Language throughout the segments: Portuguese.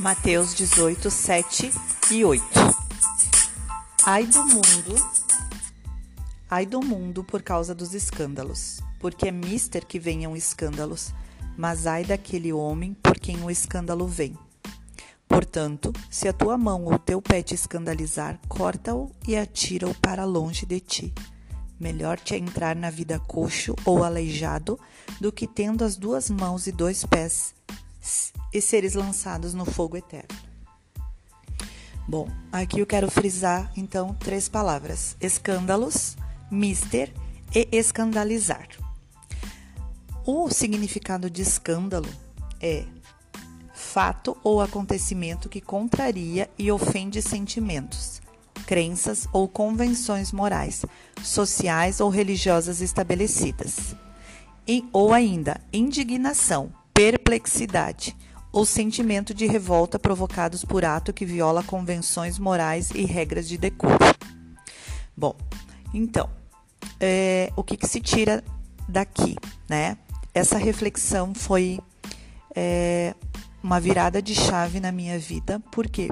Mateus 18, 7 e 8. Ai do mundo, ai do mundo por causa dos escândalos, porque é mister que venham escândalos, mas ai daquele homem por quem o escândalo vem. Portanto, se a tua mão ou teu pé te escandalizar, corta-o e atira-o para longe de ti. Melhor te é entrar na vida coxo ou aleijado do que tendo as duas mãos e dois pés e seres lançados no fogo eterno. Bom, aqui eu quero frisar então três palavras: escândalos, mister e escandalizar. O significado de escândalo é fato ou acontecimento que contraria e ofende sentimentos, crenças ou convenções morais, sociais ou religiosas estabelecidas. E, ou ainda, indignação, perplexidade ou sentimento de revolta provocados por ato que viola convenções morais e regras de decoro. Bom, então, é, o que, que, se tira daqui, né? Essa reflexão foi é, uma virada de chave na minha vida, porque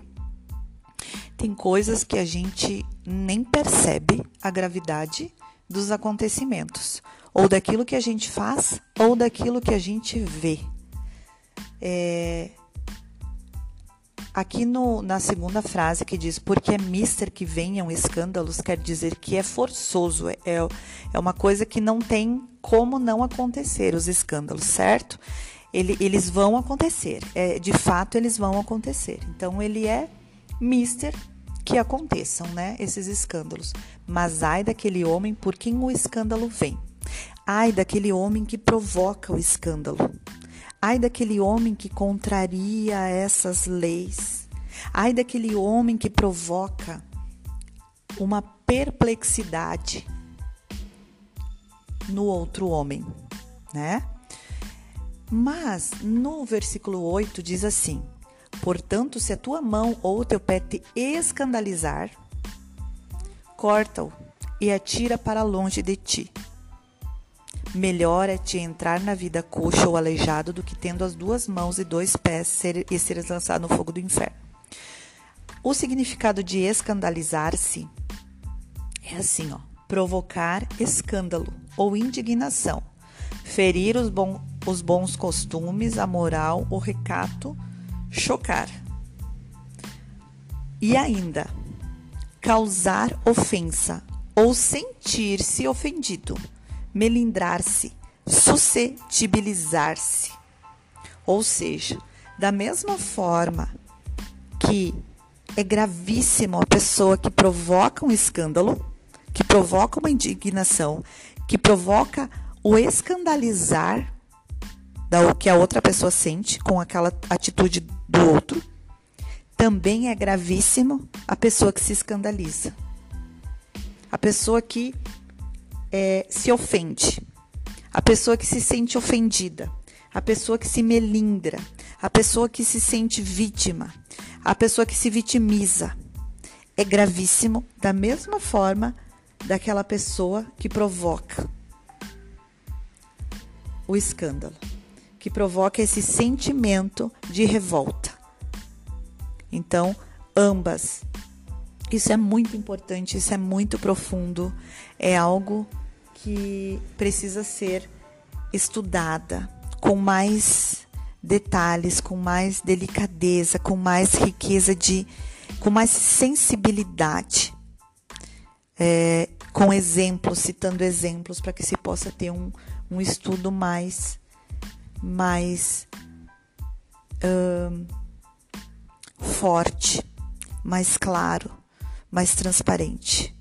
tem coisas que a gente nem percebe a gravidade dos acontecimentos, ou daquilo que a gente faz, ou daquilo que a gente vê. É, aqui no, na segunda frase que diz porque é mister que venham escândalos, quer dizer que é forçoso, é, é uma coisa que não tem como não acontecer os escândalos, certo? Ele, eles vão acontecer, é, de fato eles vão acontecer. Então ele é mister que aconteçam, né, esses escândalos. Mas ai daquele homem por quem o escândalo vem. Ai daquele homem que provoca o escândalo. Ai daquele homem que contraria essas leis. Ai daquele homem que provoca uma perplexidade no outro homem, né? Mas no versículo 8 diz assim: Portanto, se a tua mão ou o teu pé te escandalizar, corta-o e atira para longe de ti. Melhor é te entrar na vida coxo ou aleijado do que tendo as duas mãos e dois pés ser, e seres lançado no fogo do inferno. O significado de escandalizar-se é assim, ó: provocar escândalo ou indignação, ferir os, os bons costumes, a moral, o recato, chocar. E ainda, causar ofensa ou sentir-se ofendido melindrar-se, suscetibilizar-se. Ou seja, da mesma forma que é gravíssimo a pessoa que provoca um escândalo, que provoca uma indignação, que provoca o escandalizar da o que a outra pessoa sente com aquela atitude do outro, também é gravíssimo a pessoa que se escandaliza. A pessoa que é, se ofende, a pessoa que se sente ofendida, a pessoa que se melindra, a pessoa que se sente vítima, a pessoa que se vitimiza. É gravíssimo da mesma forma daquela pessoa que provoca o escândalo, que provoca esse sentimento de revolta. Então, ambas. Isso é muito importante, isso é muito profundo, é algo que precisa ser estudada com mais detalhes, com mais delicadeza, com mais riqueza de, com mais sensibilidade, é, com exemplos, citando exemplos para que se possa ter um, um estudo mais, mais forte, mais claro mais transparente.